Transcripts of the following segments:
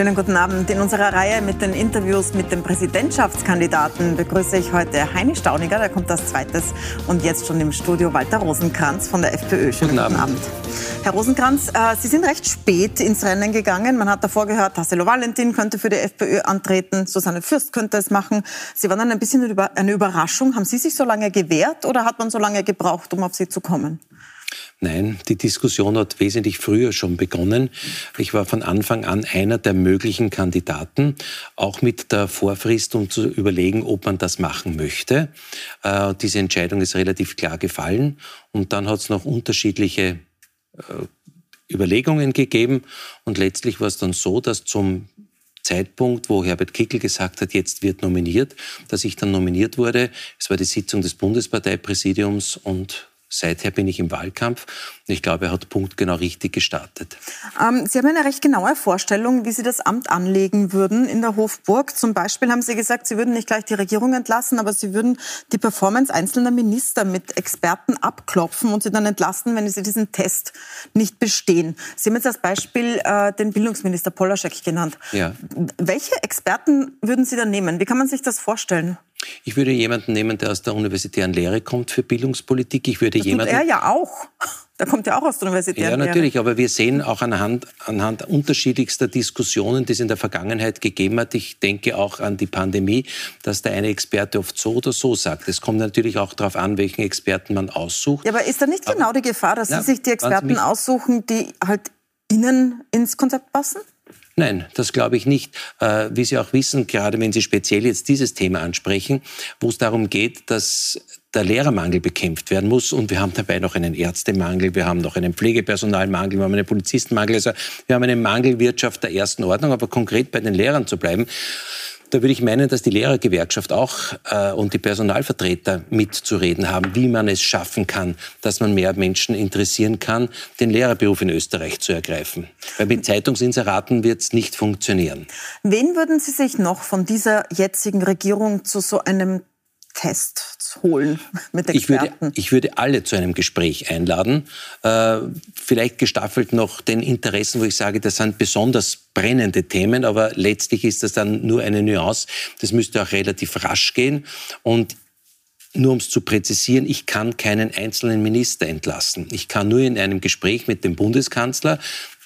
Schönen guten Abend. In unserer Reihe mit den Interviews mit den Präsidentschaftskandidaten begrüße ich heute Heini Stauniger, der kommt als zweites. Und jetzt schon im Studio Walter Rosenkranz von der FPÖ. Schönen guten, guten Abend. Herr Rosenkranz, äh, Sie sind recht spät ins Rennen gegangen. Man hat davor gehört, Tassilo Valentin könnte für die FPÖ antreten, Susanne Fürst könnte es machen. Sie waren dann ein bisschen eine Überraschung. Haben Sie sich so lange gewehrt oder hat man so lange gebraucht, um auf Sie zu kommen? Nein, die Diskussion hat wesentlich früher schon begonnen. Ich war von Anfang an einer der möglichen Kandidaten, auch mit der Vorfrist, um zu überlegen, ob man das machen möchte. Äh, diese Entscheidung ist relativ klar gefallen. Und dann hat es noch unterschiedliche äh, Überlegungen gegeben. Und letztlich war es dann so, dass zum Zeitpunkt, wo Herbert Kickel gesagt hat, jetzt wird nominiert, dass ich dann nominiert wurde. Es war die Sitzung des Bundesparteipräsidiums und seither bin ich im Wahlkampf und ich glaube, er hat punktgenau richtig gestartet. Ähm, Sie haben eine recht genaue Vorstellung, wie Sie das Amt anlegen würden in der Hofburg. Zum Beispiel haben Sie gesagt, Sie würden nicht gleich die Regierung entlassen, aber Sie würden die Performance einzelner Minister mit Experten abklopfen und sie dann entlassen, wenn sie diesen Test nicht bestehen. Sie haben jetzt als Beispiel äh, den Bildungsminister Polaschek genannt. Ja. Welche Experten würden Sie dann nehmen? Wie kann man sich das vorstellen? Ich würde jemanden nehmen, der aus der universitären Lehre kommt für Bildungspolitik. Ich würde das jemanden. Tut er ja auch. Der kommt ja auch aus der universitären Lehre. Ja, natürlich. Lehre. Aber wir sehen auch anhand, anhand unterschiedlichster Diskussionen, die es in der Vergangenheit gegeben hat. Ich denke auch an die Pandemie, dass der eine Experte oft so oder so sagt. Es kommt natürlich auch darauf an, welchen Experten man aussucht. Ja, aber ist da nicht aber, genau die Gefahr, dass ja, Sie sich die Experten aussuchen, die halt Ihnen ins Konzept passen? Nein, das glaube ich nicht. Äh, wie Sie auch wissen, gerade wenn Sie speziell jetzt dieses Thema ansprechen, wo es darum geht, dass der Lehrermangel bekämpft werden muss. Und wir haben dabei noch einen Ärztemangel, wir haben noch einen Pflegepersonalmangel, wir haben einen Polizistenmangel. Also wir haben eine Mangelwirtschaft der ersten Ordnung. Aber konkret bei den Lehrern zu bleiben, da würde ich meinen, dass die Lehrergewerkschaft auch äh, und die Personalvertreter mitzureden haben, wie man es schaffen kann, dass man mehr Menschen interessieren kann, den Lehrerberuf in Österreich zu ergreifen. Weil mit Zeitungsinseraten wird es nicht funktionieren. Wen würden Sie sich noch von dieser jetzigen Regierung zu so einem Test holen mit Experten? Ich würde, ich würde alle zu einem Gespräch einladen. Äh, vielleicht gestaffelt noch den Interessen, wo ich sage, das sind besonders brennende Themen, aber letztlich ist das dann nur eine Nuance. Das müsste auch relativ rasch gehen. Und nur um es zu präzisieren, ich kann keinen einzelnen Minister entlassen. Ich kann nur in einem Gespräch mit dem Bundeskanzler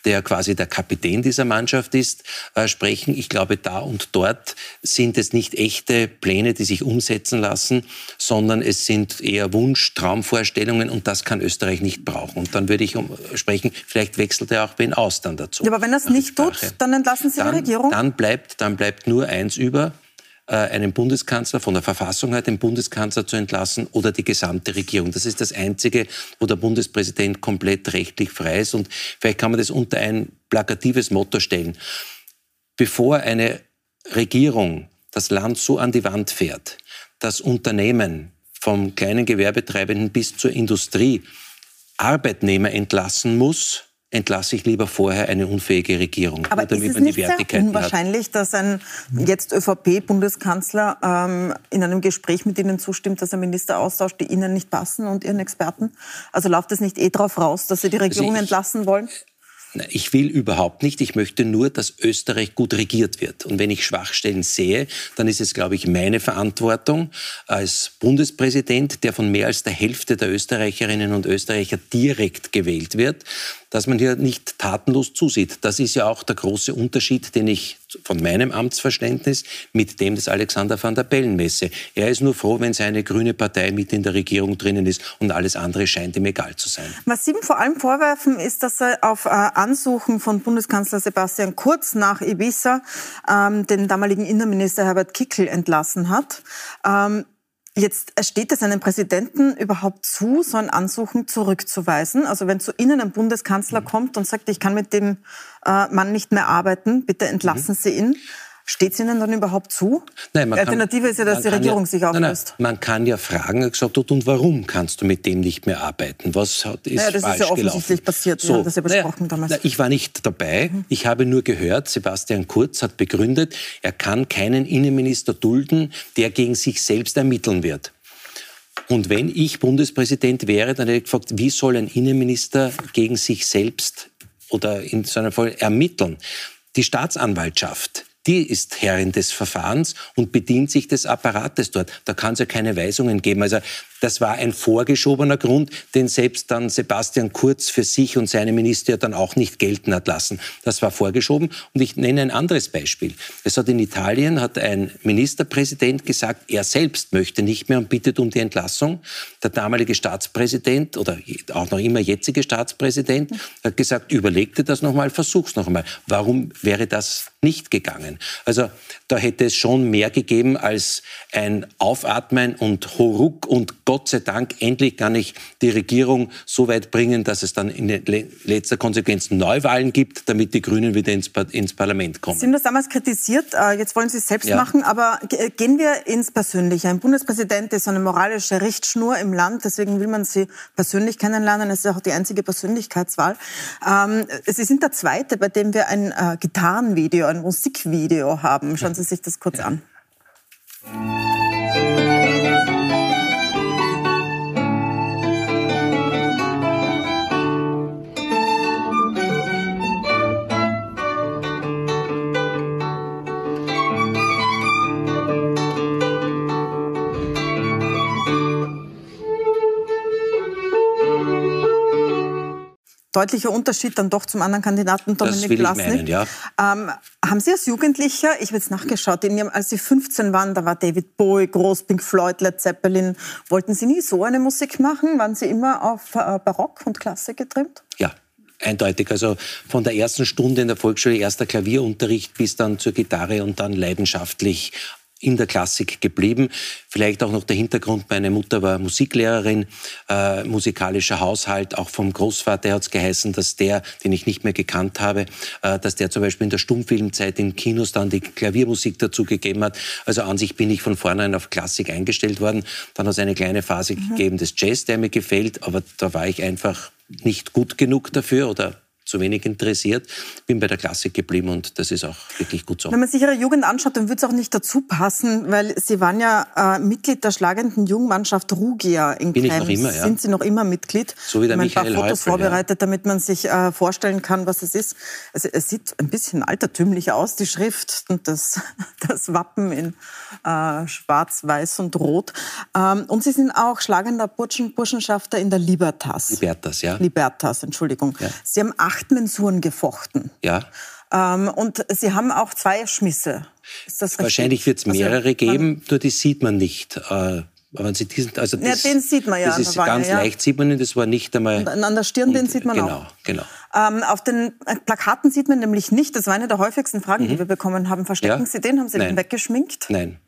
der quasi der Kapitän dieser Mannschaft ist, äh, sprechen. Ich glaube, da und dort sind es nicht echte Pläne, die sich umsetzen lassen, sondern es sind eher Wunsch, Traumvorstellungen und das kann Österreich nicht brauchen. Und dann würde ich um, sprechen, vielleicht wechselt er auch wen aus dann dazu. Ja, aber wenn er es nicht tut, dann entlassen Sie dann, die Regierung? Dann bleibt, dann bleibt nur eins über, einen Bundeskanzler von der Verfassung her, den Bundeskanzler zu entlassen oder die gesamte Regierung. Das ist das Einzige, wo der Bundespräsident komplett rechtlich frei ist. Und vielleicht kann man das unter ein plakatives Motto stellen. Bevor eine Regierung das Land so an die Wand fährt, dass Unternehmen vom kleinen Gewerbetreibenden bis zur Industrie Arbeitnehmer entlassen muss, entlasse ich lieber vorher eine unfähige Regierung. Aber damit ist es nicht sehr unwahrscheinlich, hat. dass ein jetzt ÖVP-Bundeskanzler ähm, in einem Gespräch mit Ihnen zustimmt, dass er Minister austauscht, die Ihnen nicht passen und Ihren Experten? Also läuft es nicht eh darauf raus, dass Sie die Regierung also ich, entlassen wollen? Ich will überhaupt nicht. Ich möchte nur, dass Österreich gut regiert wird. Und wenn ich Schwachstellen sehe, dann ist es, glaube ich, meine Verantwortung als Bundespräsident, der von mehr als der Hälfte der Österreicherinnen und Österreicher direkt gewählt wird, dass man hier nicht tatenlos zusieht. Das ist ja auch der große Unterschied, den ich von meinem Amtsverständnis mit dem des Alexander van der Bellen messe. Er ist nur froh, wenn seine grüne Partei mit in der Regierung drinnen ist und alles andere scheint ihm egal zu sein. Was Sie ihm vor allem vorwerfen, ist, dass er auf äh, Ansuchen von Bundeskanzler Sebastian Kurz nach Ibiza ähm, den damaligen Innenminister Herbert Kickl entlassen hat. Ähm, Jetzt steht es einem Präsidenten überhaupt zu, so ein Ansuchen zurückzuweisen? Also wenn zu Ihnen ein Bundeskanzler mhm. kommt und sagt, ich kann mit dem äh, Mann nicht mehr arbeiten, bitte entlassen mhm. Sie ihn. Steht es Ihnen dann überhaupt zu? Nein, die Alternative kann, ist ja, dass die Regierung ja, sich auflöst. Nein, nein, man kann ja fragen, gesagt und warum kannst du mit dem nicht mehr arbeiten? Was hat, ist naja, das falsch ist ja offensichtlich gelaufen? passiert. So, das ja besprochen naja, damals. Ich war nicht dabei. Mhm. Ich habe nur gehört, Sebastian Kurz hat begründet, er kann keinen Innenminister dulden, der gegen sich selbst ermitteln wird. Und wenn ich Bundespräsident wäre, dann hätte ich gefragt, wie soll ein Innenminister gegen sich selbst oder in so einem Fall ermitteln? Die Staatsanwaltschaft die ist Herrin des Verfahrens und bedient sich des Apparates dort. Da kann es ja keine Weisungen geben. Also das war ein vorgeschobener Grund, den selbst dann Sebastian Kurz für sich und seine Minister dann auch nicht gelten hat lassen. Das war vorgeschoben. Und ich nenne ein anderes Beispiel. Es hat in Italien hat ein Ministerpräsident gesagt, er selbst möchte nicht mehr und bittet um die Entlassung. Der damalige Staatspräsident oder auch noch immer jetzige Staatspräsident hat gesagt, überlegte das nochmal, versuch's noch einmal. Warum wäre das nicht gegangen? Also da hätte es schon mehr gegeben als ein Aufatmen und Horuk und Gott sei Dank endlich kann ich die Regierung so weit bringen, dass es dann in letzter Konsequenz Neuwahlen gibt, damit die Grünen wieder ins, ins Parlament kommen. Sie haben das damals kritisiert, äh, jetzt wollen Sie es selbst ja. machen, aber gehen wir ins Persönliche. Ein Bundespräsident ist eine moralische Richtschnur im Land, deswegen will man Sie persönlich kennenlernen. Es ist auch die einzige Persönlichkeitswahl. Ähm, Sie sind der Zweite, bei dem wir ein äh, Gitarrenvideo, ein Musikvideo haben. Schauen Sie sich das kurz an. Deutlicher Unterschied dann doch zum anderen Kandidaten Dominik Blasnik. Ja. Ähm, haben Sie als Jugendlicher, ich habe jetzt nachgeschaut, in Ihrem, als Sie 15 waren, da war David Bowie, groß, Pink Floyd, Led Zeppelin. Wollten Sie nie so eine Musik machen? Waren Sie immer auf äh, Barock und Klassik getrimmt? Ja, eindeutig. Also von der ersten Stunde in der Volksschule, erster Klavierunterricht bis dann zur Gitarre und dann leidenschaftlich in der Klassik geblieben. Vielleicht auch noch der Hintergrund, meine Mutter war Musiklehrerin, äh, musikalischer Haushalt, auch vom Großvater hat es geheißen, dass der, den ich nicht mehr gekannt habe, äh, dass der zum Beispiel in der Stummfilmzeit in Kinos dann die Klaviermusik dazu gegeben hat. Also an sich bin ich von vornherein auf Klassik eingestellt worden. Dann hat es eine kleine Phase mhm. gegeben des Jazz, der mir gefällt, aber da war ich einfach nicht gut genug dafür oder zu wenig interessiert. Bin bei der Klassik geblieben und das ist auch wirklich gut so. Wenn man sich Ihre Jugend anschaut, dann würde es auch nicht dazu passen, weil Sie waren ja äh, Mitglied der schlagenden Jugendmannschaft Rugia in Bin Krems. ich noch immer, ja. Sind Sie noch immer Mitglied? So wie der ich habe ein paar Fotos vorbereitet, ja. damit man sich äh, vorstellen kann, was es ist. Also es sieht ein bisschen altertümlich aus, die Schrift und das, das Wappen in äh, schwarz, weiß und rot. Ähm, und Sie sind auch schlagender Burschen, Burschenschafter in der Libertas. Libertas, ja. Libertas, Entschuldigung. Ja. Sie haben acht acht Mensuren gefochten. Ja. Ähm, und Sie haben auch zwei Schmisse. Wahrscheinlich wird es also, mehrere also, geben, nur die sieht man nicht. Äh, aber Sie diesen, also das, ja, den sieht man ja. Das ist ganz ja. leicht, sieht man ihn, das war nicht einmal. Und an der Stirn, und, den sieht man genau, auch. Genau, genau. Ähm, auf den äh, Plakaten sieht man nämlich nicht, das war eine der häufigsten Fragen, mhm. die wir bekommen haben. Verstecken ja? Sie den? Haben Sie Nein. den weggeschminkt? Nein.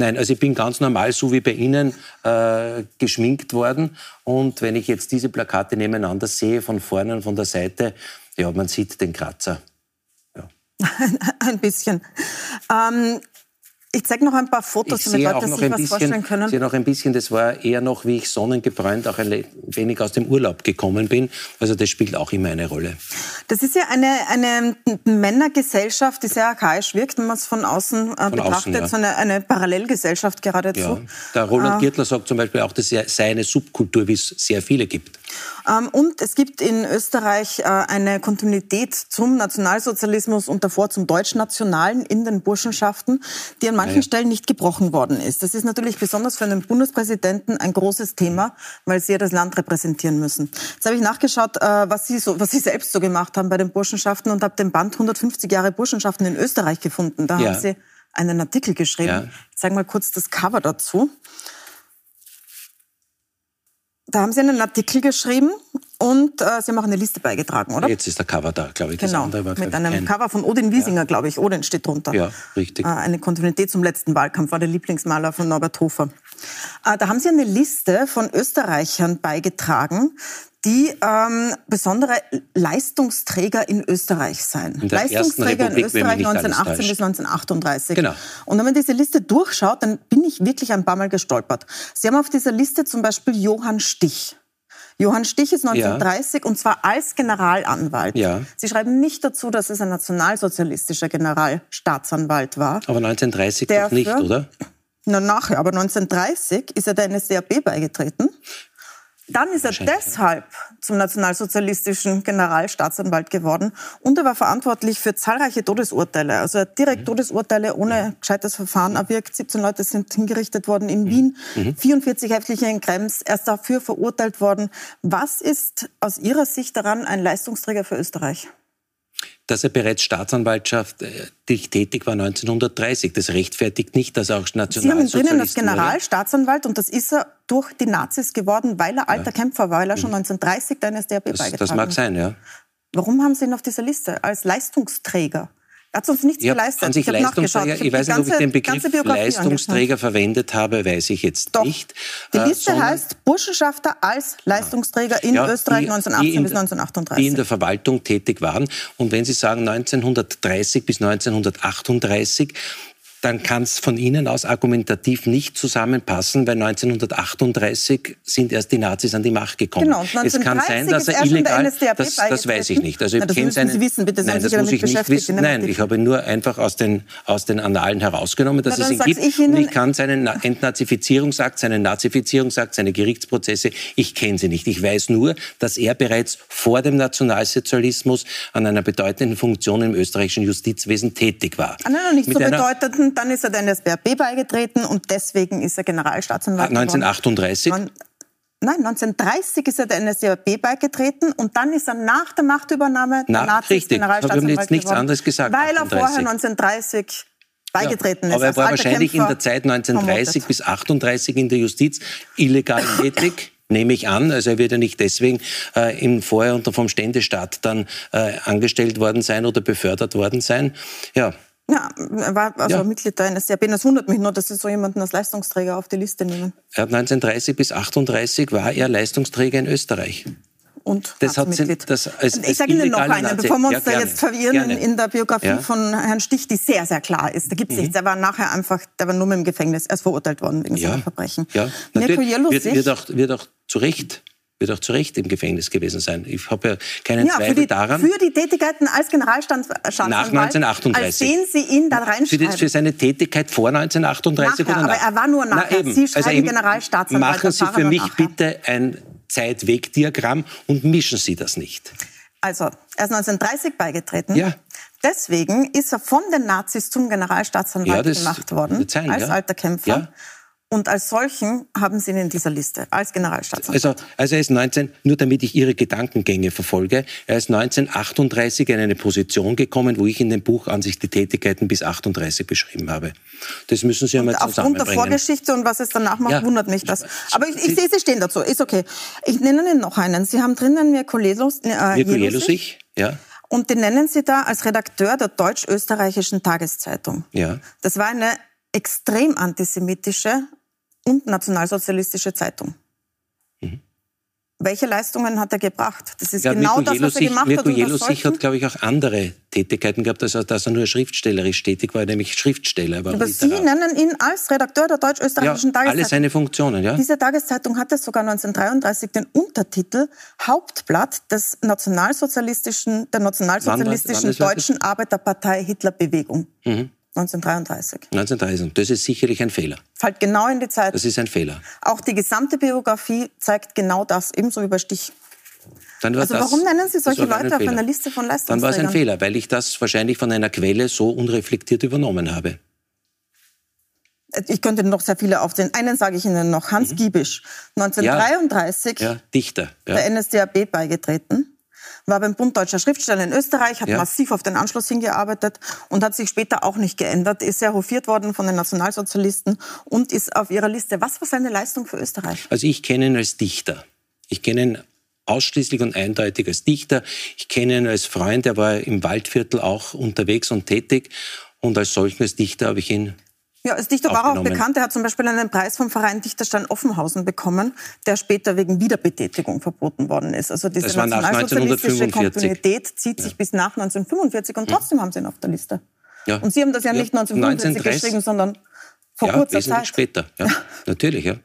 Nein, also ich bin ganz normal, so wie bei Ihnen, äh, geschminkt worden. Und wenn ich jetzt diese Plakate nebeneinander sehe, von vorne und von der Seite, ja, man sieht den Kratzer. Ja. ein bisschen. Ähm, ich zeige noch ein paar Fotos, damit Leute sich was bisschen, vorstellen können. Ich sehe noch ein bisschen, das war eher noch, wie ich sonnengebräunt auch ein wenig aus dem Urlaub gekommen bin. Also das spielt auch immer eine Rolle. Das ist ja eine, eine Männergesellschaft, die sehr archaisch wirkt, wenn man es von außen äh, von betrachtet. Außen, ja. So eine, eine Parallelgesellschaft geradezu. Ja. Der Roland äh, Giertler sagt zum Beispiel auch, das sei eine Subkultur, wie es sehr viele gibt. Ähm, und es gibt in Österreich äh, eine Kontinuität zum Nationalsozialismus und davor zum Deutschnationalen in den Burschenschaften, die an manchen ja. Stellen nicht gebrochen worden ist. Das ist natürlich besonders für einen Bundespräsidenten ein großes Thema, weil Sie ja das Land repräsentieren müssen. Jetzt habe ich nachgeschaut, äh, was Sie, so, was Sie selbst so gemacht haben bei den Burschenschaften und habe den Band 150 Jahre Burschenschaften in Österreich gefunden. Da ja. haben Sie einen Artikel geschrieben. Ja. Ich zeige mal kurz das Cover dazu. Da haben Sie einen Artikel geschrieben und äh, Sie haben auch eine Liste beigetragen, oder? Jetzt ist der Cover da, glaube ich. Genau, war, mit einem ein... Cover von Odin Wiesinger, ja. glaube ich. Odin steht drunter. Ja, richtig. Äh, eine Kontinuität zum letzten Wahlkampf, war der Lieblingsmaler von Norbert Hofer. Äh, da haben Sie eine Liste von Österreichern beigetragen, die ähm, besondere Leistungsträger in Österreich sein. In Leistungsträger in Österreich 1918 bis 1938. Genau. Und wenn man diese Liste durchschaut, dann bin ich wirklich ein paar Mal gestolpert. Sie haben auf dieser Liste zum Beispiel Johann Stich. Johann Stich ist 1930 ja. und zwar als Generalanwalt. Ja. Sie schreiben nicht dazu, dass es ein nationalsozialistischer Generalstaatsanwalt war. Aber 1930 doch nicht, oder? Na, nachher. Aber 1930 ist er der NSDAP beigetreten. Dann ist er deshalb zum nationalsozialistischen Generalstaatsanwalt geworden und er war verantwortlich für zahlreiche Todesurteile. Also direkt mhm. Todesurteile ohne gescheites Verfahren erwirkt. 17 Leute sind hingerichtet worden in mhm. Wien, mhm. 44 Häftlinge in Krems. Er ist dafür verurteilt worden. Was ist aus Ihrer Sicht daran ein Leistungsträger für Österreich? Dass er bereits Staatsanwaltschaft äh, tätig war 1930. Das rechtfertigt nicht, dass er auch Nationalsozialist Sie haben ihn drinnen als Generalstaatsanwalt und das ist er durch die Nazis geworden, weil er alter ja. Kämpfer war, weil er schon 1930 mhm. der NSDAP das, beigetragen Das mag sein, ja. Warum haben Sie ihn auf dieser Liste als Leistungsträger? Er hat uns nichts ja, geleistet. An sich ich Leistungsträger, ich, ich weiß nicht, ob ich den Begriff Leistungsträger verwendet habe, weiß ich jetzt Doch. nicht. Die äh, Liste äh, heißt Burschenschafter als Leistungsträger in ja, Österreich die, 1918 die bis 1938. Die in der Verwaltung tätig waren. Und wenn Sie sagen 1930 bis 1938, dann kann es von Ihnen aus argumentativ nicht zusammenpassen, weil 1938 sind erst die Nazis an die Macht gekommen. Genau, es kann sein, dass er illegal, das, das weiß ich nicht. Also ich kenne seinen, Sie wissen, bitte, nein, das muss ich nicht wissen. Nein, ich habe nur einfach aus den, aus den Annalen herausgenommen, dass Na, es ihn gibt. Ich und ich kann seinen Entnazifizierungsakt, seinen Nazifizierungsakt, seine Gerichtsprozesse, ich kenne sie nicht. Ich weiß nur, dass er bereits vor dem Nationalsozialismus an einer bedeutenden Funktion im österreichischen Justizwesen tätig war. Ah, nein, noch nicht Mit so bedeutenden dann ist er der NSBRB beigetreten und deswegen ist er Generalstaatsanwalt. 1938? Geworden. Nein, 1930 ist er der NSDAP beigetreten und dann ist er nach der Machtübernahme der Na, Nazis richtig. Generalstaatsanwalt ich jetzt nichts geworden, anderes gesagt. Weil er vorher 1930 beigetreten ja, ist. Aber er war wahrscheinlich Kämpfer in der Zeit 1930 vermutet. bis 38 in der Justiz illegal tätig. nehme ich an. Also er wird ja nicht deswegen äh, im vorher unter vom Ständestaat dann äh, angestellt worden sein oder befördert worden sein. Ja, ja, er war also ja. Mitglied der NSDAP. Das wundert mich nur, dass Sie so jemanden als Leistungsträger auf die Liste nehmen. Er hat 1930 bis 38 war er Leistungsträger in Österreich. Und das hat sie, das als, Ich sage Ihnen noch einen, bevor wir uns ja, da jetzt verwirren gerne. in der Biografie ja. von Herrn Stich, die sehr, sehr klar ist. Da gibt es mhm. nichts. Er war nachher einfach, der war nur mit dem Gefängnis. Er ist verurteilt worden wegen ja. seiner Verbrechen. Ja, natürlich. Wird, wird, auch, wird auch zu Recht wird auch zu Recht im Gefängnis gewesen sein. Ich habe ja keinen ja, Zweifel für die, daran. Für die Tätigkeiten als Generalstaatsanwalt. Nach 1938. Als sehen Sie ihn da reinschreiben. Für, für seine Tätigkeit vor 1938 nachher, oder nach? Aber er war nur nachher. Na, Sie schreiben also Generalstaatsanwalt. Machen Sie für mich bitte ein Zeitwegdiagramm und mischen Sie das nicht. Also, er ist 1930 beigetreten. Ja. Deswegen ist er von den Nazis zum Generalstaatsanwalt ja, gemacht worden, sein, als ja. alter Kämpfer. Ja. Und als solchen haben Sie ihn in dieser Liste, als Generalstaatsanwalt. Also, also er ist 19, nur damit ich Ihre Gedankengänge verfolge, er ist 1938 in eine Position gekommen, wo ich in dem Buch an sich die Tätigkeiten bis 38 beschrieben habe. Das müssen Sie einmal und zusammenbringen. Aufgrund der Vorgeschichte und was es danach macht, ja. wundert mich das. Aber ich, ich sehe, Sie stehen dazu, ist okay. Ich nenne Ihnen noch einen. Sie haben drinnen Mirko Jelus, äh, Mirko Jelusich, ja. Und den nennen Sie da als Redakteur der deutsch-österreichischen Tageszeitung. Ja. Das war eine extrem antisemitische und nationalsozialistische Zeitung. Mhm. Welche Leistungen hat er gebracht? Das ist ja, genau Mirko das, was er gemacht Mirko hat. Jelosich hat, glaube ich, auch andere Tätigkeiten gehabt, als dass er nur schriftstellerisch tätig war, nämlich Schriftsteller. Aber, Sie nennen ihn als Redakteur der deutsch-österreichischen ja, Tageszeitung. alle seine Funktionen, ja. Diese Tageszeitung hatte sogar 1933 den Untertitel Hauptblatt des nationalsozialistischen, der nationalsozialistischen wann, wann deutschen Arbeiterpartei Hitlerbewegung. Mhm. 1933. 1933. Das ist sicherlich ein Fehler. Fällt genau in die Zeit. Das ist ein Fehler. Auch die gesamte Biografie zeigt genau das, ebenso bei Stich. also das, warum nennen Sie solche Leute auf einer Liste von Leistungsträgern? Dann war es ein Fehler, weil ich das wahrscheinlich von einer Quelle so unreflektiert übernommen habe. Ich könnte noch sehr viele aufzählen. Einen sage ich Ihnen noch. Hans mhm. Giebisch, 1933 ja, ja, Dichter, ja. der NSDAP beigetreten war beim Bund Deutscher Schriftsteller in Österreich, hat ja. massiv auf den Anschluss hingearbeitet und hat sich später auch nicht geändert, ist sehr hofiert worden von den Nationalsozialisten und ist auf ihrer Liste. Was war seine Leistung für Österreich? Also ich kenne ihn als Dichter. Ich kenne ihn ausschließlich und eindeutig als Dichter. Ich kenne ihn als Freund, er war im Waldviertel auch unterwegs und tätig. Und als solchen als Dichter habe ich ihn ja, als Dichter war auch bekannt. Er hat zum Beispiel einen Preis vom Verein Dichterstein Offenhausen bekommen, der später wegen Wiederbetätigung verboten worden ist. Also diese nationalsozialistische Kontinuität zieht sich ja. bis nach 1945 und trotzdem ja. haben sie ihn auf der Liste. Ja. Und Sie haben das ja nicht 1945 geschrieben, sondern vor kurzer Zeit. später, ja. Natürlich, ja.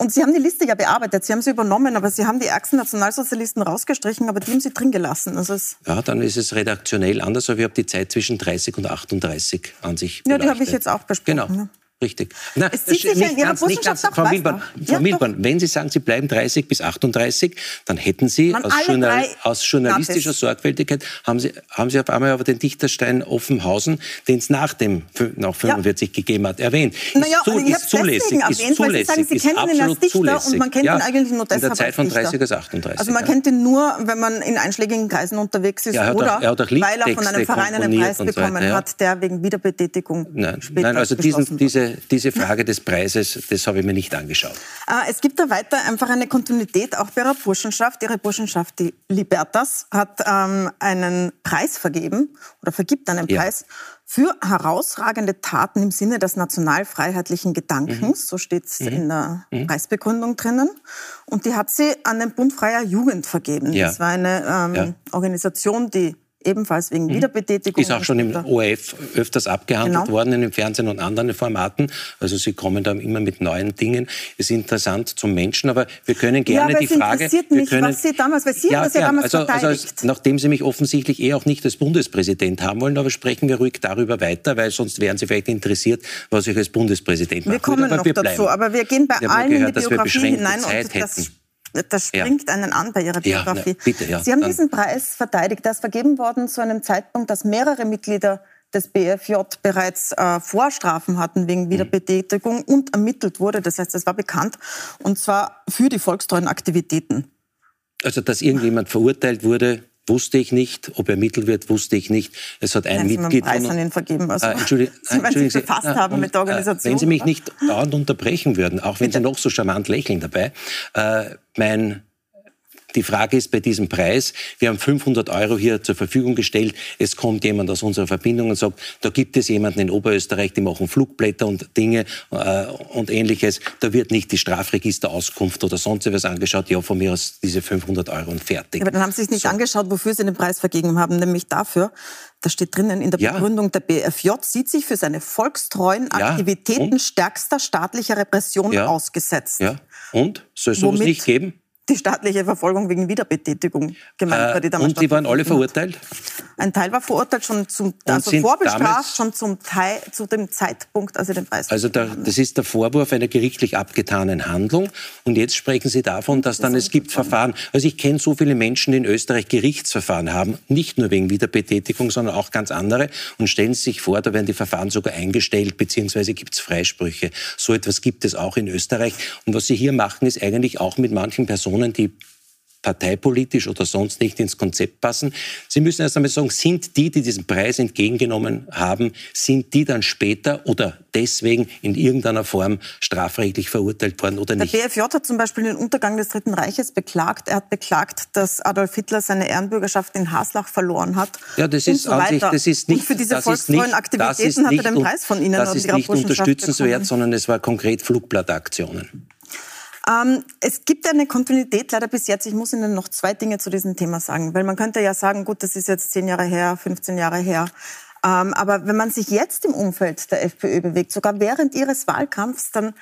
Und Sie haben die Liste ja bearbeitet, Sie haben sie übernommen, aber Sie haben die ärgsten Nationalsozialisten rausgestrichen, aber die haben Sie drin gelassen. Also ja, dann ist es redaktionell anders, aber ich habe die Zeit zwischen 30 und 38 an sich Ja, die habe ich jetzt auch besprochen. Genau. Richtig. Na, es zieht sich nicht Ihrer ganz, nicht ganz, Frau Milborn, Frau ja, Milborn wenn Sie sagen, Sie bleiben 30 bis 38, dann hätten Sie aus, Journal, aus, journalistischer Sorgfältigkeit, haben Sie, haben Sie auf einmal aber den Dichterstein Offenhausen, den es nach dem nach 45 ja. gegeben hat, erwähnt. Naja, zu, ich ist zulässig, erwähnt, ist zulässig, Sie sagen, Sie kennen ihn als Dichter zulässig. und man kennt ja, ihn eigentlich nur deshalb In der Zeit von 30 bis 38. Also man kennt ihn nur, wenn man in einschlägigen Kreisen unterwegs ist ja, oder auch, auch weil er von einem Verein einen Preis bekommen hat, der wegen Wiederbetätigung Nein, später Nein also diesen, diese, diese Frage des Preises, das habe ich mir nicht angeschaut. Äh, es gibt da weiter einfach eine Kontinuität auch bei ihrer Burschenschaft. Ihre Burschenschaft, die Libertas, hat ähm, einen Preis vergeben oder vergibt einen ja. Preis für herausragende Taten im Sinne des nationalfreiheitlichen Gedankens. Mhm. So steht es mhm. in der mhm. Preisbegründung drinnen. Und die hat sie an den Bund Freier Jugend vergeben. Ja. Das war eine ähm, ja. Organisation, die ebenfalls wegen mhm. Wiederbetätigung. Ist auch schon im ORF öfters abgehandelt genau. worden, in dem Fernsehen und anderen Formaten. Also Sie kommen da immer mit neuen Dingen. Ist interessant zum Menschen, aber wir können gerne ja, die Frage... interessiert mich, können, was Sie damals, weil Sie ja, haben das ja, damals also, verteidigt. Also, nachdem Sie mich offensichtlich eh auch nicht als Bundespräsident haben wollen, aber sprechen wir ruhig darüber weiter, weil sonst wären Sie vielleicht interessiert, was ich als Bundespräsident mache. Wir kommen aber noch wir dazu, aber wir gehen bei allen gehört, in die Biografie hinein Zeit und das hätten das springt ja. einen an bei Ihrer Biografie. Ja, ne, bitte, ja. Sie haben diesen Preis verteidigt. Der ist vergeben worden zu einem Zeitpunkt, dass mehrere Mitglieder des BFJ bereits äh, Vorstrafen hatten wegen mhm. Wiederbetätigung mhm. und ermittelt wurde. Das heißt, es war bekannt. Und zwar für die volkstreuen Aktivitäten. Also, dass irgendjemand verurteilt wurde, wusste ich nicht. Ob ermittelt wird, wusste ich nicht. Es hat ein Nein, Mitglied... Sie an ihn vergeben. Also, äh, Entschuldigung, Sie, wenn Sie sich befasst Sie, haben mit der Organisation. Wenn Sie mich nicht dauernd unterbrechen würden, auch wenn Bitte. Sie noch so charmant lächeln dabei, äh, mein die Frage ist bei diesem Preis, wir haben 500 Euro hier zur Verfügung gestellt. Es kommt jemand aus unserer Verbindung und sagt, da gibt es jemanden in Oberösterreich, die machen Flugblätter und Dinge äh, und ähnliches. Da wird nicht die Strafregisterauskunft oder sonst etwas angeschaut. Ja, von mir aus diese 500 Euro und fertig. aber dann haben Sie sich nicht so. angeschaut, wofür Sie den Preis vergeben haben, nämlich dafür, das steht drinnen in der ja. Begründung, der BFJ sieht sich für seine volkstreuen ja. Aktivitäten und? stärkster staatlicher Repression ja. ausgesetzt. Ja. Und? Soll es sowas nicht geben? Die staatliche Verfolgung wegen Wiederbetätigung gemeint äh, war. Die damals und die waren alle verurteilt? Ein Teil war verurteilt schon zum, also vorbestraft schon zum Teil, zu dem Zeitpunkt, als sie den Preis Also der, das ist der Vorwurf einer gerichtlich abgetanen Handlung. Und jetzt sprechen Sie davon, dass dann es gibt Verfahren. Also ich kenne so viele Menschen, die in Österreich Gerichtsverfahren haben, nicht nur wegen Wiederbetätigung, sondern auch ganz andere. Und stellen Sie sich vor, da werden die Verfahren sogar eingestellt, beziehungsweise gibt es Freisprüche. So etwas gibt es auch in Österreich. Und was Sie hier machen, ist eigentlich auch mit manchen Personen Personen, die parteipolitisch oder sonst nicht ins Konzept passen. Sie müssen erst einmal sagen, sind die, die diesen Preis entgegengenommen haben, sind die dann später oder deswegen in irgendeiner Form strafrechtlich verurteilt worden oder nicht? Der BFJ hat zum Beispiel den Untergang des Dritten Reiches beklagt. Er hat beklagt, dass Adolf Hitler seine Ehrenbürgerschaft in Haslach verloren hat. Ja, das ist, so sich, das ist nicht. Und für diese volkstreuen Aktivitäten hat er den Preis von Ihnen Das ist nicht unterstützenswert, sondern es war konkret Flugblattaktionen. Ähm, es gibt eine Kontinuität leider bis jetzt. Ich muss Ihnen noch zwei Dinge zu diesem Thema sagen, weil man könnte ja sagen, gut, das ist jetzt zehn Jahre her, 15 Jahre her. Ähm, aber wenn man sich jetzt im Umfeld der FPÖ bewegt, sogar während ihres Wahlkampfs, dann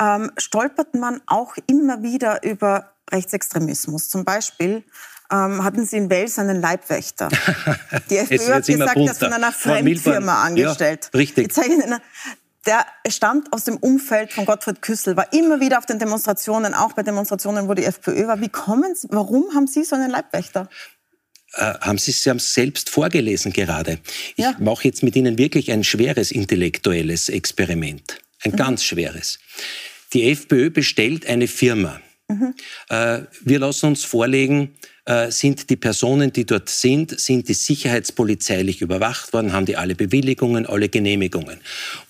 ähm, stolpert man auch immer wieder über Rechtsextremismus. Zum Beispiel ähm, hatten Sie in Wales einen Leibwächter. Die FPÖ hat gesagt, er ist von einer Fremdfirma angestellt. Ja, richtig der stammt aus dem Umfeld von Gottfried Küssel, war immer wieder auf den Demonstrationen, auch bei Demonstrationen, wo die FPÖ war. Wie kommen Sie, warum haben Sie so einen Leibwächter? Äh, haben Sie, Sie haben es selbst vorgelesen gerade. Ich ja. mache jetzt mit Ihnen wirklich ein schweres intellektuelles Experiment. Ein mhm. ganz schweres. Die FPÖ bestellt eine Firma. Mhm. Äh, wir lassen uns vorlegen, sind die Personen, die dort sind, sind die sicherheitspolizeilich überwacht worden, haben die alle Bewilligungen, alle Genehmigungen.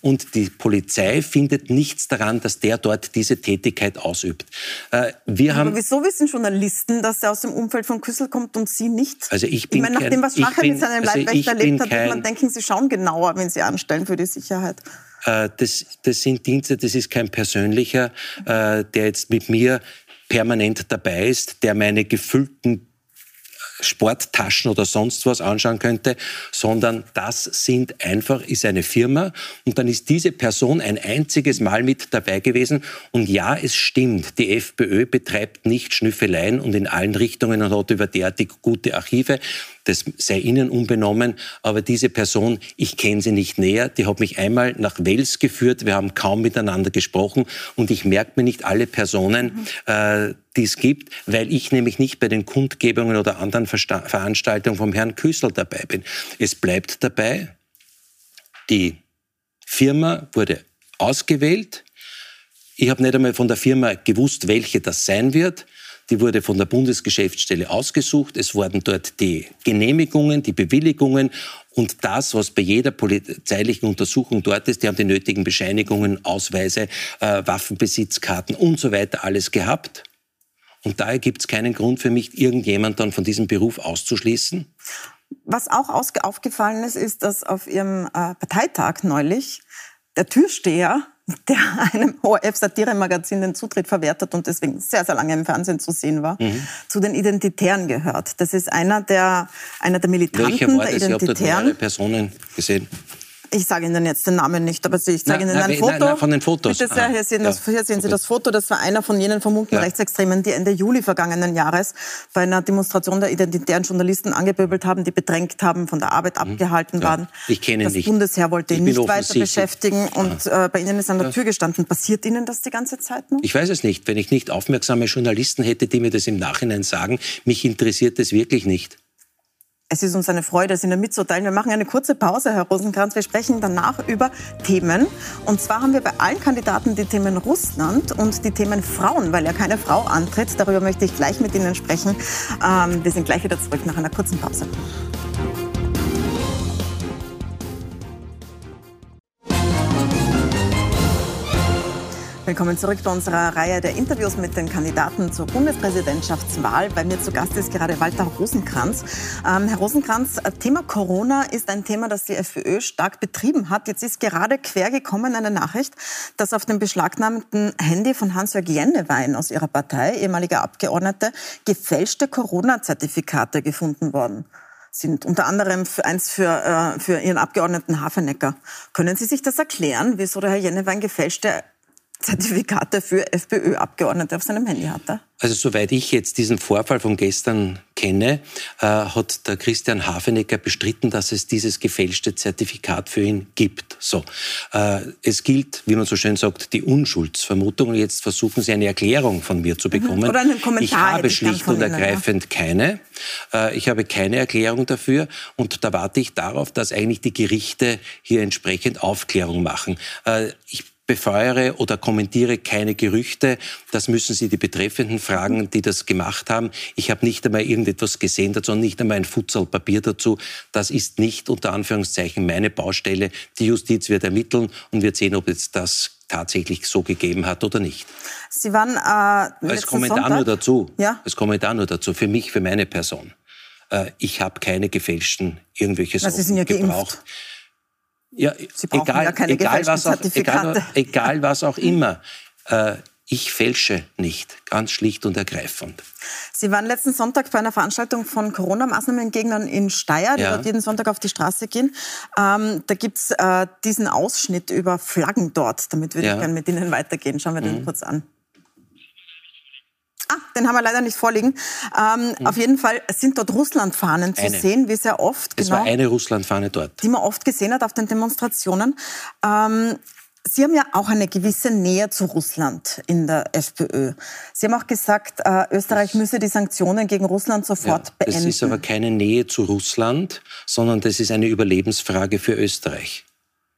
Und die Polizei findet nichts daran, dass der dort diese Tätigkeit ausübt. Äh, wir haben, Aber wieso wissen Journalisten, dass er aus dem Umfeld von Küssel kommt und Sie nicht? Also ich bin ich meine, nach dem, was Strache mit seinem also Leibwächter erlebt hat, kein, man denken, Sie schauen genauer, wenn Sie anstellen für die Sicherheit. Äh, das, das sind Dienste, das ist kein persönlicher, der jetzt mit mir permanent dabei ist, der meine gefüllten Sporttaschen oder sonst was anschauen könnte, sondern das sind einfach, ist eine Firma und dann ist diese Person ein einziges Mal mit dabei gewesen und ja, es stimmt, die FPÖ betreibt nicht Schnüffeleien und in allen Richtungen und hat über derartig gute Archive. Das sei Ihnen unbenommen, aber diese Person, ich kenne sie nicht näher, die hat mich einmal nach Wels geführt, wir haben kaum miteinander gesprochen und ich merke mir nicht alle Personen, mhm. äh, die es gibt, weil ich nämlich nicht bei den Kundgebungen oder anderen Versta Veranstaltungen vom Herrn Küssel dabei bin. Es bleibt dabei, die Firma wurde ausgewählt. Ich habe nicht einmal von der Firma gewusst, welche das sein wird. Die wurde von der Bundesgeschäftsstelle ausgesucht. Es wurden dort die Genehmigungen, die Bewilligungen und das, was bei jeder polizeilichen Untersuchung dort ist. Die haben die nötigen Bescheinigungen, Ausweise, äh, Waffenbesitzkarten und so weiter alles gehabt. Und daher gibt es keinen Grund für mich, irgendjemand dann von diesem Beruf auszuschließen. Was auch aufgefallen ist, ist, dass auf Ihrem äh, Parteitag neulich der Türsteher der einem ORF-Satire-Magazin den Zutritt verwehrt hat und deswegen sehr, sehr lange im Fernsehen zu sehen war, mhm. zu den Identitären gehört. Das ist einer der, einer der Militanten Welcher war der Identitären. Ich habe Personen gesehen. Ich sage Ihnen jetzt den Namen nicht, aber ich zeige Ihnen ein Foto. Nein, nein, von den Fotos. Bitte sehr, hier sehen, das, hier sehen Sie das Foto. Das war einer von jenen vermummten ja. Rechtsextremen, die Ende Juli vergangenen Jahres bei einer Demonstration der identitären Journalisten angepöbelt haben, die bedrängt haben, von der Arbeit mhm. abgehalten ja. waren. Ich kenne ihn das nicht. Das Bundesheer wollte ihn nicht weiter beschäftigen und äh, bei Ihnen ist an der Tür gestanden. Passiert Ihnen das die ganze Zeit noch? Ich weiß es nicht. Wenn ich nicht aufmerksame Journalisten hätte, die mir das im Nachhinein sagen, mich interessiert es wirklich nicht. Es ist uns eine Freude, es Ihnen mitzuteilen. Wir machen eine kurze Pause, Herr Rosenkranz. Wir sprechen danach über Themen. Und zwar haben wir bei allen Kandidaten die Themen Russland und die Themen Frauen, weil ja keine Frau antritt. Darüber möchte ich gleich mit Ihnen sprechen. Ähm, wir sind gleich wieder zurück nach einer kurzen Pause. Willkommen zurück bei unserer Reihe der Interviews mit den Kandidaten zur Bundespräsidentschaftswahl. Bei mir zu Gast ist gerade Walter Rosenkranz. Ähm, Herr Rosenkranz, Thema Corona ist ein Thema, das die FPÖ stark betrieben hat. Jetzt ist gerade quer gekommen eine Nachricht, dass auf dem beschlagnahmten Handy von Hans-Jörg Jennewein aus Ihrer Partei, ehemaliger Abgeordnete, gefälschte Corona-Zertifikate gefunden worden sind. Unter anderem für eins für, äh, für Ihren Abgeordneten Hafenecker. Können Sie sich das erklären, wieso der Herr Jennewein gefälschte Zertifikate für FPÖ-Abgeordnete auf seinem Handy hatte? Also soweit ich jetzt diesen Vorfall von gestern kenne, äh, hat der Christian Hafenecker bestritten, dass es dieses gefälschte Zertifikat für ihn gibt. So, äh, es gilt, wie man so schön sagt, die Unschuldsvermutung. Und jetzt versuchen Sie eine Erklärung von mir zu mhm. bekommen. Oder einen Kommentar. Ich habe schlicht und ergreifend ja. keine. Äh, ich habe keine Erklärung dafür. Und da warte ich darauf, dass eigentlich die Gerichte hier entsprechend Aufklärung machen. Äh, ich befeuere oder kommentiere keine Gerüchte. Das müssen Sie die Betreffenden fragen, die das gemacht haben. Ich habe nicht einmal irgendetwas gesehen dazu und nicht einmal ein Futsal Papier dazu. Das ist nicht unter Anführungszeichen meine Baustelle. Die Justiz wird ermitteln und wird sehen, ob es das tatsächlich so gegeben hat oder nicht. Sie waren äh, als Kommentar Sonntag? nur dazu. Ja? Als Kommentar nur dazu. Für mich, für meine Person. Äh, ich habe keine gefälschten irgendwelche Sachen ja gebraucht. Geimpft. Ja, egal, ja egal, was auch, egal, egal was auch immer. Äh, ich fälsche nicht, ganz schlicht und ergreifend. Sie waren letzten Sonntag bei einer Veranstaltung von Corona-Maßnahmengegnern in Steyr, die ja. dort jeden Sonntag auf die Straße gehen. Ähm, da gibt es äh, diesen Ausschnitt über Flaggen dort. Damit würde ja. ich gerne mit Ihnen weitergehen. Schauen wir mhm. den kurz an. Ah, den haben wir leider nicht vorliegen. Ähm, hm. Auf jeden Fall sind dort Russlandfahnen zu eine. sehen, wie sehr oft. Es genau, war eine Russlandfahne dort. Die man oft gesehen hat auf den Demonstrationen. Ähm, Sie haben ja auch eine gewisse Nähe zu Russland in der FPÖ. Sie haben auch gesagt, äh, Österreich müsse die Sanktionen gegen Russland sofort ja, beenden. Das ist aber keine Nähe zu Russland, sondern das ist eine Überlebensfrage für Österreich.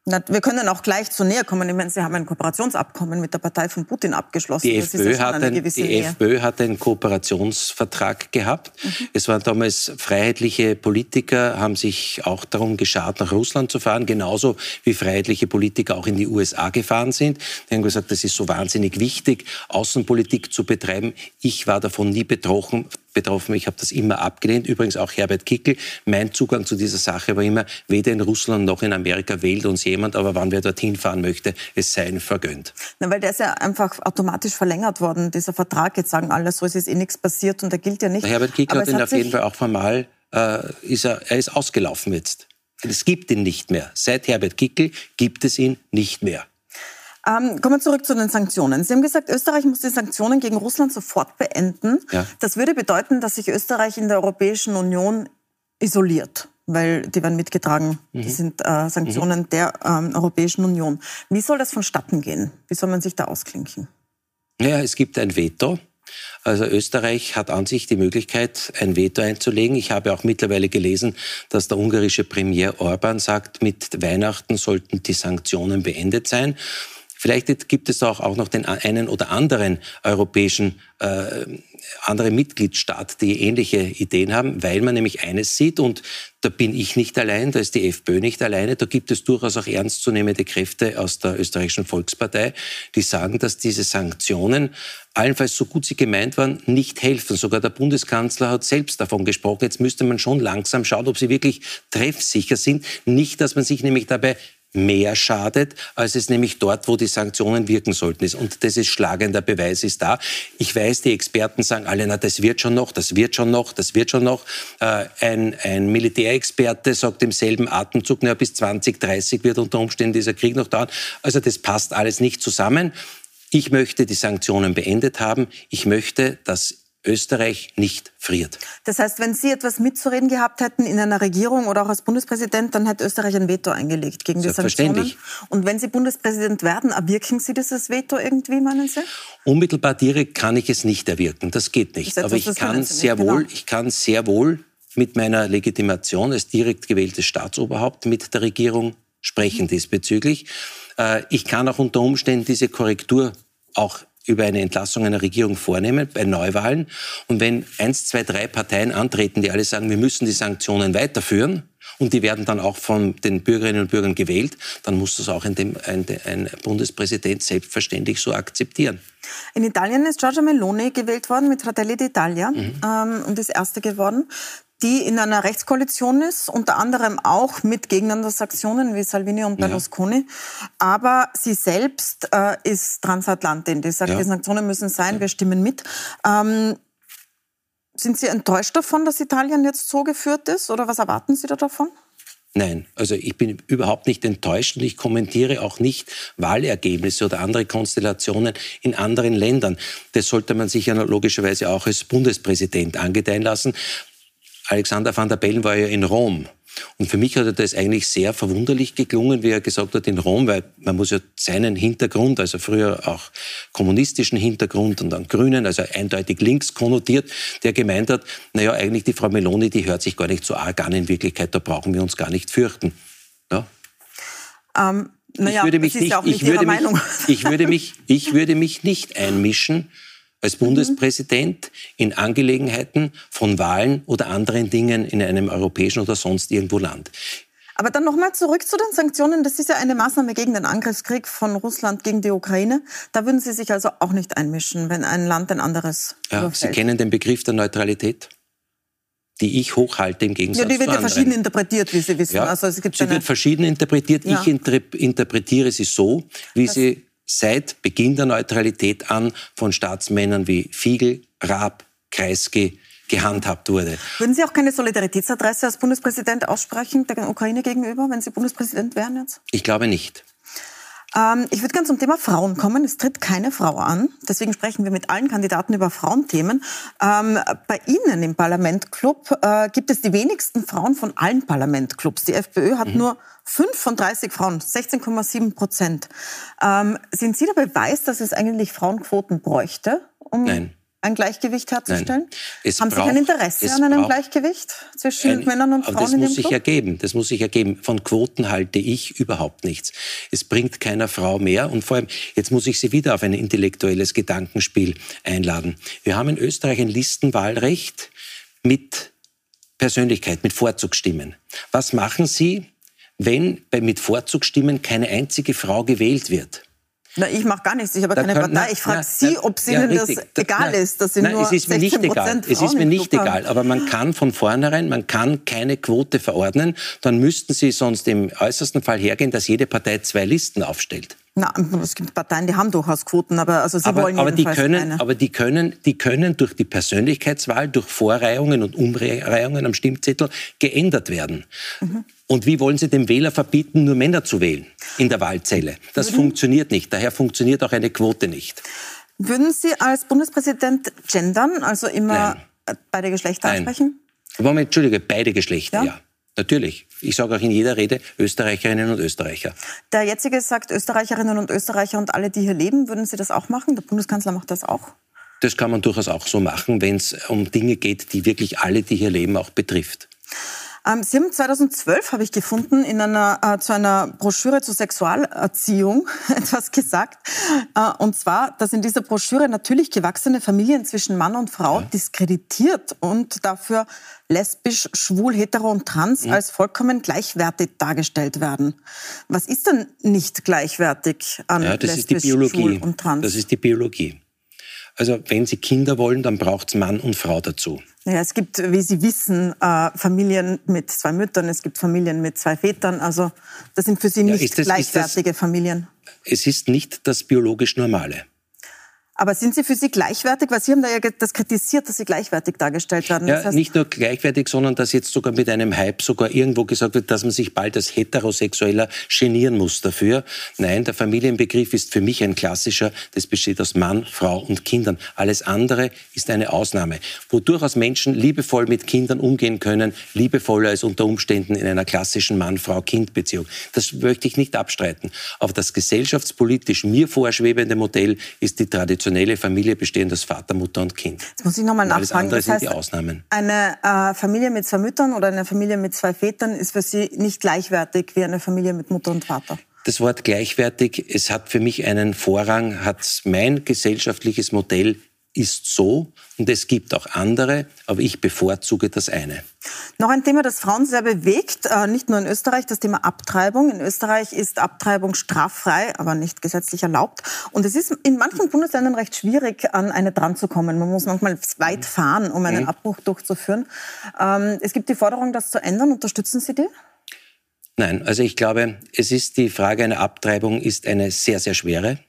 Wir können auch gleich zu näher kommen. Ich meine, Sie haben ein Kooperationsabkommen mit der Partei von Putin abgeschlossen. Die, FPÖ hat, ein, die FPÖ hat einen Kooperationsvertrag gehabt. Mhm. Es waren damals freiheitliche Politiker, haben sich auch darum geschart, nach Russland zu fahren, genauso wie freiheitliche Politiker auch in die USA gefahren sind. Die haben gesagt, das ist so wahnsinnig wichtig, Außenpolitik zu betreiben. Ich war davon nie betroffen, betroffen. Ich habe das immer abgelehnt. Übrigens auch Herbert Kickel. Mein Zugang zu dieser Sache war immer, weder in Russland noch in Amerika wählt uns jemand, aber wann wer dorthin fahren möchte, es sei ihnen vergönnt. Na, weil der ist ja einfach automatisch verlängert worden, dieser Vertrag. Jetzt sagen alle, so ist es eh nichts passiert und der gilt ja nicht. Der Herbert Kickel hat ihn auf jeden Fall auch formal, äh, ist er, er ist ausgelaufen jetzt. Es gibt ihn nicht mehr. Seit Herbert Kickel gibt es ihn nicht mehr. Ähm, kommen wir zurück zu den Sanktionen. Sie haben gesagt, Österreich muss die Sanktionen gegen Russland sofort beenden. Ja. Das würde bedeuten, dass sich Österreich in der Europäischen Union isoliert weil die werden mitgetragen. Mhm. Das sind äh, Sanktionen mhm. der ähm, Europäischen Union. Wie soll das vonstatten gehen? Wie soll man sich da ausklinken? Ja, es gibt ein Veto. Also Österreich hat an sich die Möglichkeit, ein Veto einzulegen. Ich habe auch mittlerweile gelesen, dass der ungarische Premier Orban sagt, mit Weihnachten sollten die Sanktionen beendet sein. Vielleicht gibt es auch, auch noch den einen oder anderen europäischen äh, andere Mitgliedstaat, die ähnliche Ideen haben, weil man nämlich eines sieht und da bin ich nicht allein, da ist die FPÖ nicht alleine, da gibt es durchaus auch ernstzunehmende Kräfte aus der österreichischen Volkspartei, die sagen, dass diese Sanktionen, allenfalls so gut sie gemeint waren, nicht helfen. Sogar der Bundeskanzler hat selbst davon gesprochen. Jetzt müsste man schon langsam schauen, ob sie wirklich treffsicher sind. Nicht, dass man sich nämlich dabei mehr schadet, als es nämlich dort, wo die Sanktionen wirken sollten ist. Und das ist schlagender Beweis ist da. Ich weiß, die Experten sagen alle, na, das wird schon noch, das wird schon noch, das wird schon noch. Äh, ein, ein Militärexperte sagt im selben Atemzug, na, bis 2030 wird unter Umständen dieser Krieg noch dauern. Also das passt alles nicht zusammen. Ich möchte die Sanktionen beendet haben. Ich möchte, dass Österreich nicht friert. Das heißt, wenn Sie etwas mitzureden gehabt hätten in einer Regierung oder auch als Bundespräsident, dann hätte Österreich ein Veto eingelegt gegen die Sanktionen. Und wenn Sie Bundespräsident werden, erwirken Sie dieses Veto irgendwie, meinen Sie? Unmittelbar direkt kann ich es nicht erwirken. Das geht nicht. Das heißt, Aber ich kann sehr genau. wohl, ich kann sehr wohl mit meiner Legitimation als direkt gewähltes Staatsoberhaupt mit der Regierung sprechen diesbezüglich. Äh, ich kann auch unter Umständen diese Korrektur auch über eine Entlassung einer Regierung vornehmen bei Neuwahlen. Und wenn eins, zwei, drei Parteien antreten, die alle sagen, wir müssen die Sanktionen weiterführen, und die werden dann auch von den Bürgerinnen und Bürgern gewählt, dann muss das auch ein, ein, ein Bundespräsident selbstverständlich so akzeptieren. In Italien ist Giorgia Meloni gewählt worden mit Fratelli d'Italia mhm. ähm, und ist Erste geworden die in einer Rechtskoalition ist, unter anderem auch mit Gegnern der Sanktionen wie Salvini und Berlusconi. Ja. Aber sie selbst äh, ist Transatlantin. Die sagt, ja. die Sanktionen müssen sein, wir stimmen mit. Ähm, sind Sie enttäuscht davon, dass Italien jetzt so geführt ist? Oder was erwarten Sie da davon? Nein, also ich bin überhaupt nicht enttäuscht und ich kommentiere auch nicht Wahlergebnisse oder andere Konstellationen in anderen Ländern. Das sollte man sich ja logischerweise auch als Bundespräsident angedeihen lassen. Alexander van der Bellen war ja in Rom. Und für mich hat er das eigentlich sehr verwunderlich geklungen, wie er gesagt hat, in Rom, weil man muss ja seinen Hintergrund, also früher auch kommunistischen Hintergrund und dann Grünen, also eindeutig links konnotiert, der gemeint hat, naja, eigentlich die Frau Meloni, die hört sich gar nicht so arg an in Wirklichkeit, da brauchen wir uns gar nicht fürchten. Ja? Ähm, naja, ich würde mich nicht, nicht ich, würde mich, ich, würde mich, ich würde mich nicht einmischen, als Bundespräsident in Angelegenheiten von Wahlen oder anderen Dingen in einem europäischen oder sonst irgendwo Land. Aber dann nochmal zurück zu den Sanktionen. Das ist ja eine Maßnahme gegen den Angriffskrieg von Russland gegen die Ukraine. Da würden Sie sich also auch nicht einmischen, wenn ein Land ein anderes ja, überfällt. Sie kennen den Begriff der Neutralität? die ich hochhalte im Gegensatz zu Ja, die wird ja verschieden interpretiert, wie Sie wissen. Ja, also es gibt sie wird verschieden interpretiert. Ja. Ich interpretiere sie so, wie das sie seit Beginn der Neutralität an von Staatsmännern wie Fiegel, Raab, Kreisky gehandhabt wurde. Würden Sie auch keine Solidaritätsadresse als Bundespräsident aussprechen der Ukraine gegenüber, wenn Sie Bundespräsident wären jetzt? Ich glaube nicht. Ähm, ich würde gerne zum Thema Frauen kommen. Es tritt keine Frau an. Deswegen sprechen wir mit allen Kandidaten über Frauenthemen. Ähm, bei Ihnen im Parlamentclub äh, gibt es die wenigsten Frauen von allen Parlamentclubs. Die FPÖ hat mhm. nur 5 von 30 Frauen, 16,7 Prozent. Ähm, sind Sie der Beweis, dass es eigentlich Frauenquoten bräuchte? Um Nein ein Gleichgewicht herzustellen? Haben braucht, Sie kein Interesse an einem Gleichgewicht zwischen ein, Männern und Frauen das muss sich ergeben. Das muss sich ergeben. Von Quoten halte ich überhaupt nichts. Es bringt keiner Frau mehr. Und vor allem, jetzt muss ich Sie wieder auf ein intellektuelles Gedankenspiel einladen. Wir haben in Österreich ein Listenwahlrecht mit Persönlichkeit, mit Vorzugsstimmen. Was machen Sie, wenn bei, mit Vorzugsstimmen keine einzige Frau gewählt wird? Na, ich mache gar nichts. Ich habe keine können, Partei. Ich frage Sie, ob es Ihnen ja, das egal ist, dass Sie nein, nur es ist mir nicht egal. Es ist mir nicht egal. Aber man kann von vornherein, man kann keine Quote verordnen. Dann müssten Sie sonst im äußersten Fall hergehen, dass jede Partei zwei Listen aufstellt. Na, es gibt Parteien, die haben durchaus Quoten, aber also sie aber, wollen aber die können, aber die können, die können durch die Persönlichkeitswahl, durch Vorreihungen und Umreihungen am Stimmzettel geändert werden. Mhm. Und wie wollen Sie dem Wähler verbieten, nur Männer zu wählen in der Wahlzelle? Das mhm. funktioniert nicht. Daher funktioniert auch eine Quote nicht. Würden Sie als Bundespräsident gendern, also immer Nein. beide Geschlechter Nein. ansprechen? Moment, Entschuldige, beide Geschlechter, ja. ja. Natürlich. Ich sage auch in jeder Rede Österreicherinnen und Österreicher. Der jetzige sagt Österreicherinnen und Österreicher und alle, die hier leben. Würden Sie das auch machen? Der Bundeskanzler macht das auch? Das kann man durchaus auch so machen, wenn es um Dinge geht, die wirklich alle, die hier leben, auch betrifft. Ähm, Sie haben 2012, habe ich gefunden, in einer, äh, zu einer Broschüre zur Sexualerziehung etwas gesagt. Äh, und zwar, dass in dieser Broschüre natürlich gewachsene Familien zwischen Mann und Frau ja. diskreditiert und dafür lesbisch, schwul, hetero und trans ja. als vollkommen gleichwertig dargestellt werden. Was ist denn nicht gleichwertig an ja, lesbisch, ist die Biologie. schwul und trans? Das ist die Biologie. Also wenn Sie Kinder wollen, dann braucht es Mann und Frau dazu. Ja, es gibt, wie Sie wissen, äh, Familien mit zwei Müttern, es gibt Familien mit zwei Vätern. Also das sind für Sie nicht ja, das, gleichwertige das, Familien. Es ist nicht das biologisch Normale. Aber sind sie für Sie gleichwertig? Weil Sie haben da ja das kritisiert, dass sie gleichwertig dargestellt werden. Ja, das heißt nicht nur gleichwertig, sondern dass jetzt sogar mit einem Hype sogar irgendwo gesagt wird, dass man sich bald als Heterosexueller genieren muss dafür. Nein, der Familienbegriff ist für mich ein klassischer. Das besteht aus Mann, Frau und Kindern. Alles andere ist eine Ausnahme. Wo durchaus Menschen liebevoll mit Kindern umgehen können, liebevoller als unter Umständen in einer klassischen Mann-Frau-Kind-Beziehung. Das möchte ich nicht abstreiten. Aber das gesellschaftspolitisch mir vorschwebende Modell ist die traditionelle traditionelle Familie bestehend aus Vater, Mutter und Kind. Jetzt muss ich nochmal nachfragen. Alles andere das heißt, sind die Ausnahmen. Eine äh, Familie mit zwei Müttern oder eine Familie mit zwei Vätern ist für Sie nicht gleichwertig wie eine Familie mit Mutter und Vater? Das Wort gleichwertig, es hat für mich einen Vorrang, hat mein gesellschaftliches Modell ist so und es gibt auch andere, aber ich bevorzuge das eine. Noch ein Thema, das Frauen sehr bewegt, äh, nicht nur in Österreich, das Thema Abtreibung. In Österreich ist Abtreibung straffrei, aber nicht gesetzlich erlaubt. Und es ist in manchen Bundesländern recht schwierig, an eine dran zu kommen. Man muss manchmal weit fahren, um einen mhm. Abbruch durchzuführen. Ähm, es gibt die Forderung, das zu ändern. Unterstützen Sie die? Nein, also ich glaube, es ist die Frage einer Abtreibung ist eine sehr, sehr schwere.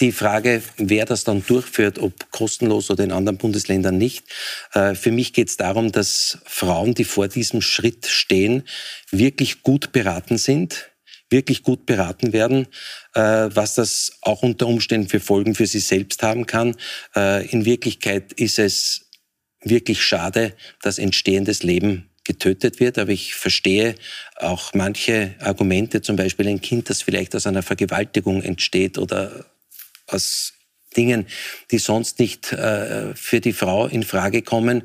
Die Frage, wer das dann durchführt, ob kostenlos oder in anderen Bundesländern nicht. Äh, für mich geht es darum, dass Frauen, die vor diesem Schritt stehen, wirklich gut beraten sind, wirklich gut beraten werden, äh, was das auch unter Umständen für Folgen für sie selbst haben kann. Äh, in Wirklichkeit ist es wirklich schade, dass entstehendes Leben getötet wird. Aber ich verstehe auch manche Argumente, zum Beispiel ein Kind, das vielleicht aus einer Vergewaltigung entsteht oder aus Dingen, die sonst nicht äh, für die Frau in Frage kommen,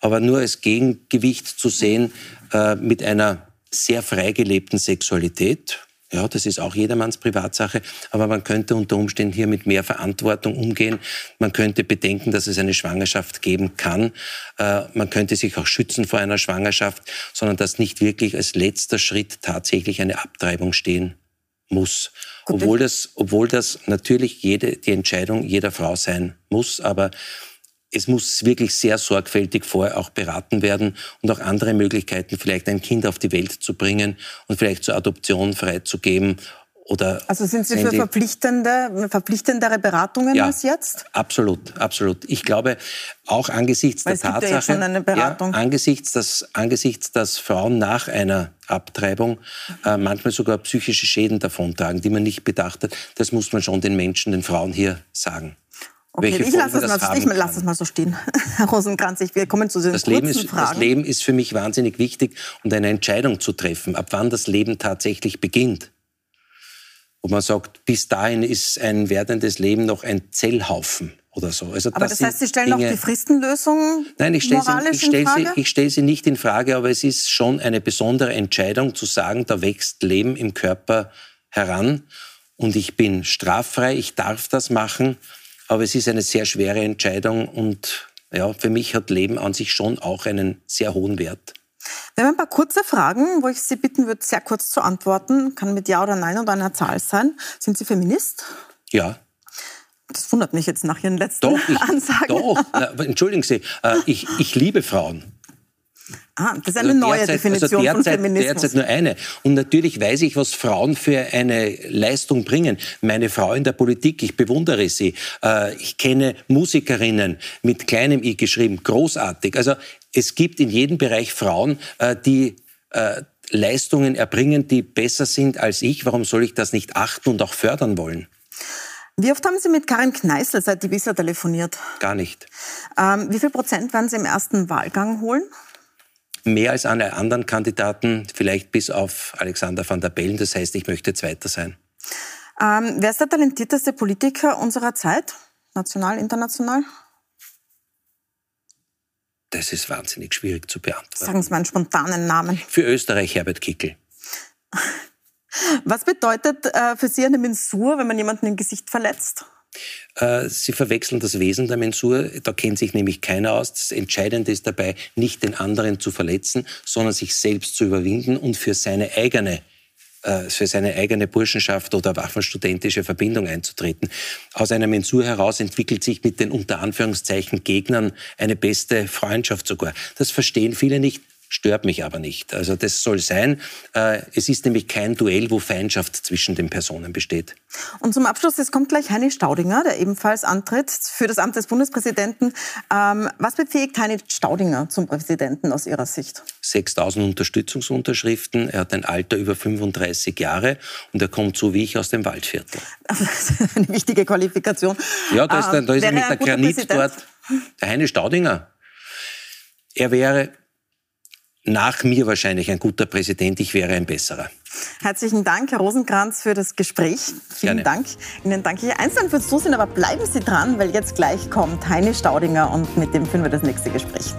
aber nur als Gegengewicht zu sehen äh, mit einer sehr frei gelebten Sexualität. Ja, das ist auch jedermanns Privatsache, aber man könnte unter Umständen hier mit mehr Verantwortung umgehen. Man könnte bedenken, dass es eine Schwangerschaft geben kann. Äh, man könnte sich auch schützen vor einer Schwangerschaft, sondern dass nicht wirklich als letzter Schritt tatsächlich eine Abtreibung stehen muss. obwohl das, obwohl das natürlich jede, die Entscheidung jeder Frau sein muss, aber es muss wirklich sehr sorgfältig vorher auch beraten werden und auch andere Möglichkeiten, vielleicht ein Kind auf die Welt zu bringen und vielleicht zur Adoption freizugeben oder also sind Sie für verpflichtende, verpflichtendere Beratungen ja, als jetzt? Absolut, absolut. Ich glaube, auch angesichts Weil der Tatsache, ja ja, angesichts, dass, angesichts, dass Frauen nach einer Abtreibung äh, manchmal sogar psychische Schäden davontragen, die man nicht bedacht hat, das muss man schon den Menschen, den Frauen hier sagen. Okay, ich lasse es, mal, ich es mal so stehen. Herr Rosenkranz, ich, wir kommen zu den das Leben ist, Fragen. Das Leben ist für mich wahnsinnig wichtig und eine Entscheidung zu treffen, ab wann das Leben tatsächlich beginnt wo man sagt, bis dahin ist ein werdendes Leben noch ein Zellhaufen oder so. Also aber das, das heißt, Sie stellen Dinge, auch die Fristenlösung Nein, ich stelle sie, ich stelle sie, ich stelle sie nicht in Frage, aber es ist schon eine besondere Entscheidung zu sagen, da wächst Leben im Körper heran und ich bin straffrei, ich darf das machen, aber es ist eine sehr schwere Entscheidung und ja, für mich hat Leben an sich schon auch einen sehr hohen Wert. Wir haben ein paar kurze Fragen, wo ich Sie bitten würde, sehr kurz zu antworten. Kann mit Ja oder Nein oder einer Zahl sein. Sind Sie Feminist? Ja. Das wundert mich jetzt nach Ihren letzten doch, ich, Ansagen. Doch, entschuldigen Sie, äh, ich, ich liebe Frauen. Ah, das ist eine also neue derzeit, Definition also derzeit, von Feminismus. Derzeit nur eine. Und natürlich weiß ich, was Frauen für eine Leistung bringen. Meine Frau in der Politik, ich bewundere sie. Äh, ich kenne Musikerinnen mit kleinem i geschrieben, großartig. Also es gibt in jedem Bereich Frauen, äh, die äh, Leistungen erbringen, die besser sind als ich. Warum soll ich das nicht achten und auch fördern wollen? Wie oft haben Sie mit Karin Kneißl seit bisher telefoniert? Gar nicht. Ähm, wie viel Prozent werden Sie im ersten Wahlgang holen? Mehr als alle anderen Kandidaten, vielleicht bis auf Alexander van der Bellen. Das heißt, ich möchte Zweiter sein. Ähm, wer ist der talentierteste Politiker unserer Zeit? National, international? Das ist wahnsinnig schwierig zu beantworten. Sagen Sie mal einen spontanen Namen. Für Österreich Herbert Kickel. Was bedeutet äh, für Sie eine Mensur, wenn man jemanden im Gesicht verletzt? Äh, Sie verwechseln das Wesen der Mensur. Da kennt sich nämlich keiner aus. Das Entscheidende ist dabei, nicht den anderen zu verletzen, sondern sich selbst zu überwinden und für seine eigene äh, für seine eigene Burschenschaft oder waffenstudentische Verbindung einzutreten. Aus einer Mensur heraus entwickelt sich mit den unter Anführungszeichen Gegnern eine beste Freundschaft sogar. Das verstehen viele nicht stört mich aber nicht. Also das soll sein. Äh, es ist nämlich kein Duell, wo Feindschaft zwischen den Personen besteht. Und zum Abschluss, es kommt gleich Heini Staudinger, der ebenfalls antritt für das Amt des Bundespräsidenten. Ähm, was befähigt Heini Staudinger zum Präsidenten aus Ihrer Sicht? 6000 Unterstützungsunterschriften. Er hat ein Alter über 35 Jahre und er kommt so wie ich aus dem Waldviertel. eine wichtige Qualifikation. Ja, da ist, ähm, da ist nämlich der Granit Präsident? dort. Der Heini Staudinger. Er wäre nach mir wahrscheinlich ein guter Präsident, ich wäre ein besserer. Herzlichen Dank, Herr Rosenkranz, für das Gespräch. Vielen Gerne. Dank. Ihnen danke ich einzeln fürs Zusehen, aber bleiben Sie dran, weil jetzt gleich kommt Heine Staudinger und mit dem führen wir das nächste Gespräch.